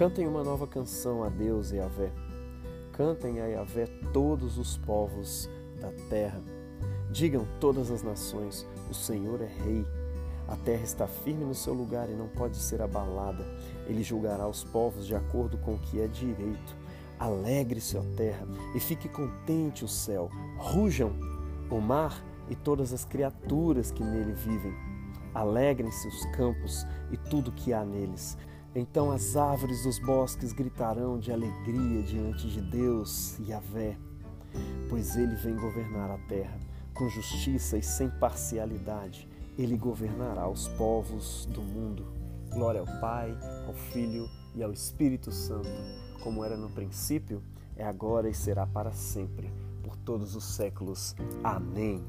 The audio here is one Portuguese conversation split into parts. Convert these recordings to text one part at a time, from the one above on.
Cantem uma nova canção a Deus e a Vé. Cantem a Yahvé todos os povos da terra. Digam todas as nações: o Senhor é Rei. A terra está firme no seu lugar e não pode ser abalada. Ele julgará os povos de acordo com o que é direito. Alegre-se, ó terra, e fique contente o céu. Rujam o mar e todas as criaturas que nele vivem. Alegrem-se os campos e tudo que há neles. Então as árvores dos bosques gritarão de alegria diante de Deus, Yahvé, pois ele vem governar a terra com justiça e sem parcialidade. Ele governará os povos do mundo. Glória ao Pai, ao Filho e ao Espírito Santo, como era no princípio, é agora e será para sempre, por todos os séculos. Amém.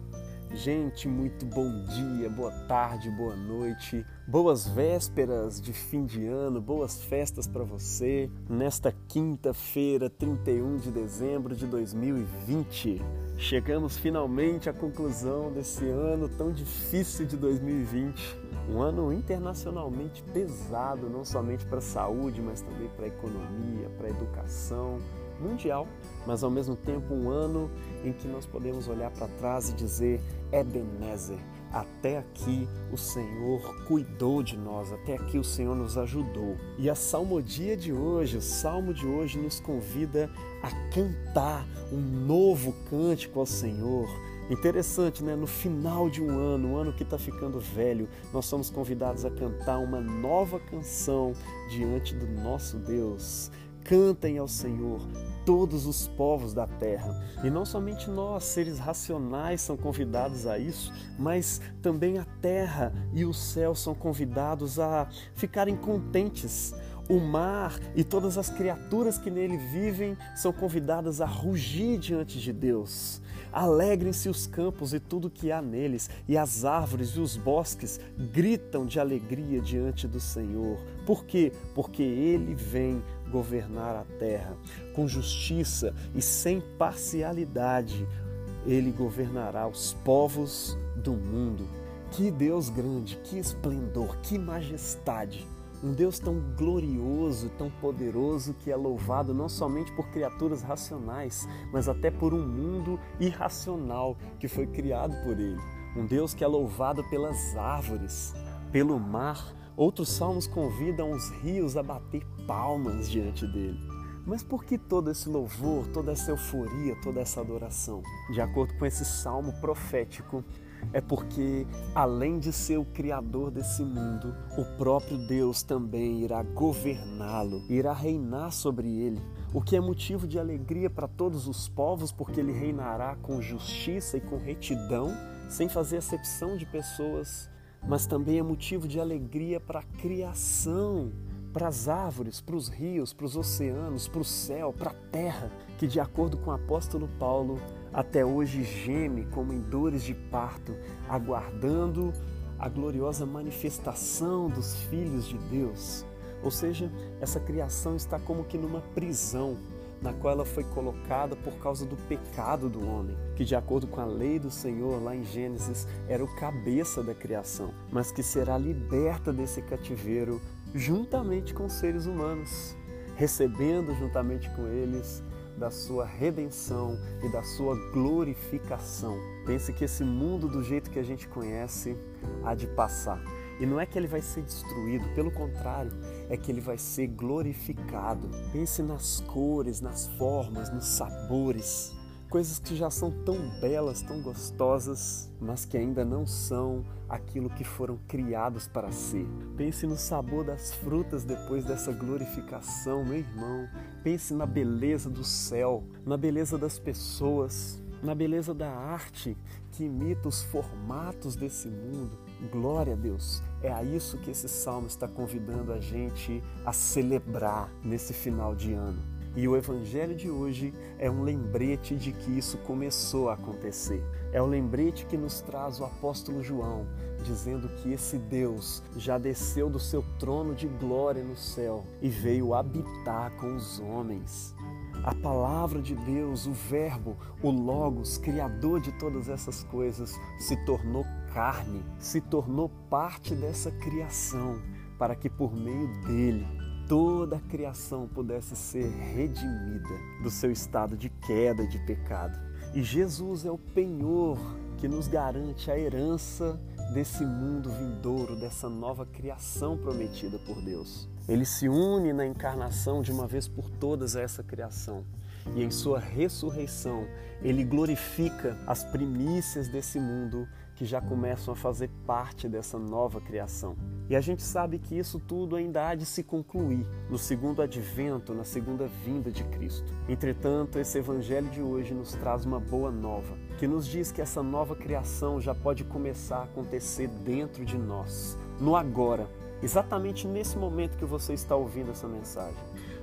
Gente, muito bom dia, boa tarde, boa noite, boas vésperas de fim de ano, boas festas para você nesta quinta-feira, 31 de dezembro de 2020. Chegamos finalmente à conclusão desse ano tão difícil de 2020. Um ano internacionalmente pesado, não somente para a saúde, mas também para a economia, para a educação mundial, mas ao mesmo tempo um ano em que nós podemos olhar para trás e dizer Ebenezer, até aqui o Senhor cuidou de nós, até aqui o Senhor nos ajudou. E a salmodia de hoje, o salmo de hoje nos convida a cantar um novo cântico ao Senhor. Interessante, né? No final de um ano, um ano que está ficando velho, nós somos convidados a cantar uma nova canção diante do nosso Deus. Cantem ao Senhor todos os povos da terra. E não somente nós, seres racionais, são convidados a isso, mas também a terra e o céu são convidados a ficarem contentes. O mar e todas as criaturas que nele vivem são convidadas a rugir diante de Deus. Alegrem-se os campos e tudo que há neles, e as árvores e os bosques gritam de alegria diante do Senhor. Por quê? Porque ele vem governar a terra com justiça e sem parcialidade. Ele governará os povos do mundo. Que Deus grande, que esplendor, que majestade! Um Deus tão glorioso, tão poderoso que é louvado não somente por criaturas racionais, mas até por um mundo irracional que foi criado por Ele. Um Deus que é louvado pelas árvores, pelo mar. Outros salmos convidam os rios a bater palmas diante dele. Mas por que todo esse louvor, toda essa euforia, toda essa adoração? De acordo com esse salmo profético, é porque, além de ser o Criador desse mundo, o próprio Deus também irá governá-lo, irá reinar sobre ele, o que é motivo de alegria para todos os povos, porque ele reinará com justiça e com retidão, sem fazer acepção de pessoas, mas também é motivo de alegria para a criação, para as árvores, para os rios, para os oceanos, para o céu, para a terra, que, de acordo com o apóstolo Paulo, até hoje geme como em dores de parto, aguardando a gloriosa manifestação dos filhos de Deus. Ou seja, essa criação está como que numa prisão, na qual ela foi colocada por causa do pecado do homem, que, de acordo com a lei do Senhor, lá em Gênesis, era o cabeça da criação, mas que será liberta desse cativeiro juntamente com os seres humanos, recebendo juntamente com eles da sua redenção e da sua glorificação. Pense que esse mundo, do jeito que a gente conhece, há de passar. E não é que ele vai ser destruído, pelo contrário, é que ele vai ser glorificado. Pense nas cores, nas formas, nos sabores, coisas que já são tão belas, tão gostosas, mas que ainda não são aquilo que foram criados para ser. Pense no sabor das frutas depois dessa glorificação, meu irmão. Pense na beleza do céu, na beleza das pessoas, na beleza da arte que imita os formatos desse mundo. Glória a Deus! É a isso que esse salmo está convidando a gente a celebrar nesse final de ano. E o evangelho de hoje é um lembrete de que isso começou a acontecer. É o lembrete que nos traz o apóstolo João, dizendo que esse Deus já desceu do seu trono de glória no céu e veio habitar com os homens. A palavra de Deus, o Verbo, o Logos, Criador de todas essas coisas, se tornou carne, se tornou parte dessa criação, para que por meio dele toda a criação pudesse ser redimida do seu estado de queda e de pecado. E Jesus é o penhor que nos garante a herança desse mundo vindouro, dessa nova criação prometida por Deus. Ele se une na encarnação de uma vez por todas a essa criação. E em sua ressurreição, ele glorifica as primícias desse mundo que já começam a fazer parte dessa nova criação. E a gente sabe que isso tudo ainda há de se concluir no segundo advento, na segunda vinda de Cristo. Entretanto, esse evangelho de hoje nos traz uma boa nova, que nos diz que essa nova criação já pode começar a acontecer dentro de nós, no agora, exatamente nesse momento que você está ouvindo essa mensagem.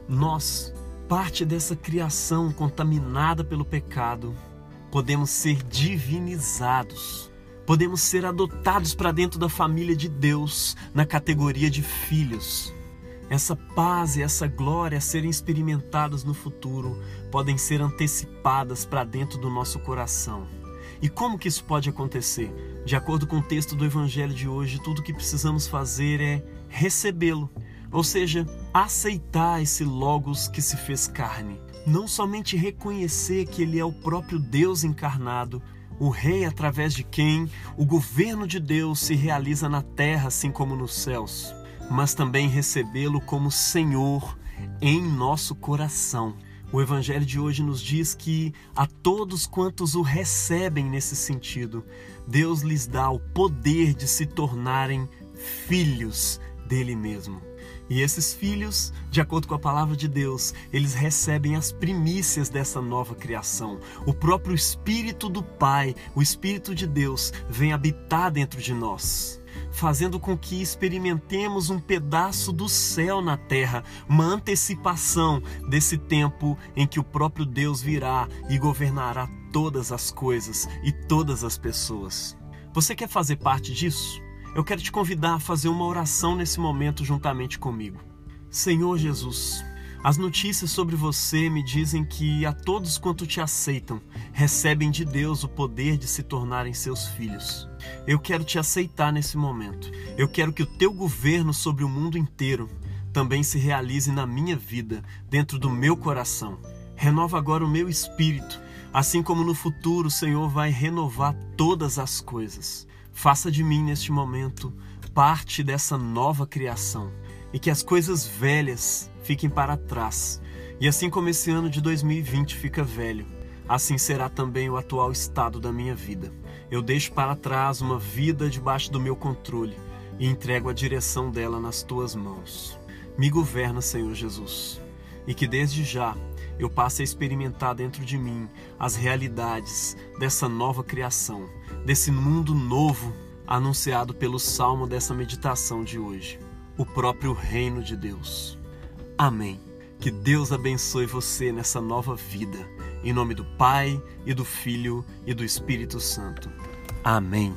Nós, parte dessa criação contaminada pelo pecado, podemos ser divinizados. Podemos ser adotados para dentro da família de Deus, na categoria de filhos. Essa paz e essa glória a serem experimentadas no futuro podem ser antecipadas para dentro do nosso coração. E como que isso pode acontecer? De acordo com o texto do Evangelho de hoje, tudo que precisamos fazer é recebê-lo, ou seja, aceitar esse Logos que se fez carne. Não somente reconhecer que ele é o próprio Deus encarnado, o Rei através de quem o governo de Deus se realiza na terra, assim como nos céus, mas também recebê-lo como Senhor em nosso coração. O Evangelho de hoje nos diz que a todos quantos o recebem nesse sentido, Deus lhes dá o poder de se tornarem filhos dele mesmo. E esses filhos, de acordo com a palavra de Deus, eles recebem as primícias dessa nova criação. O próprio Espírito do Pai, o Espírito de Deus, vem habitar dentro de nós fazendo com que experimentemos um pedaço do céu na terra, uma antecipação desse tempo em que o próprio Deus virá e governará todas as coisas e todas as pessoas. Você quer fazer parte disso? Eu quero te convidar a fazer uma oração nesse momento juntamente comigo. Senhor Jesus, as notícias sobre você me dizem que a todos quanto te aceitam, recebem de Deus o poder de se tornarem seus filhos. Eu quero te aceitar nesse momento. Eu quero que o teu governo sobre o mundo inteiro também se realize na minha vida, dentro do meu coração. Renova agora o meu espírito, assim como no futuro o Senhor vai renovar todas as coisas. Faça de mim neste momento parte dessa nova criação e que as coisas velhas fiquem para trás. E assim como esse ano de 2020 fica velho, assim será também o atual estado da minha vida. Eu deixo para trás uma vida debaixo do meu controle e entrego a direção dela nas tuas mãos. Me governa, Senhor Jesus, e que desde já eu passe a experimentar dentro de mim as realidades dessa nova criação, desse mundo novo anunciado pelo salmo dessa meditação de hoje o próprio reino de Deus. Amém. Que Deus abençoe você nessa nova vida. Em nome do Pai, e do Filho e do Espírito Santo. Amém.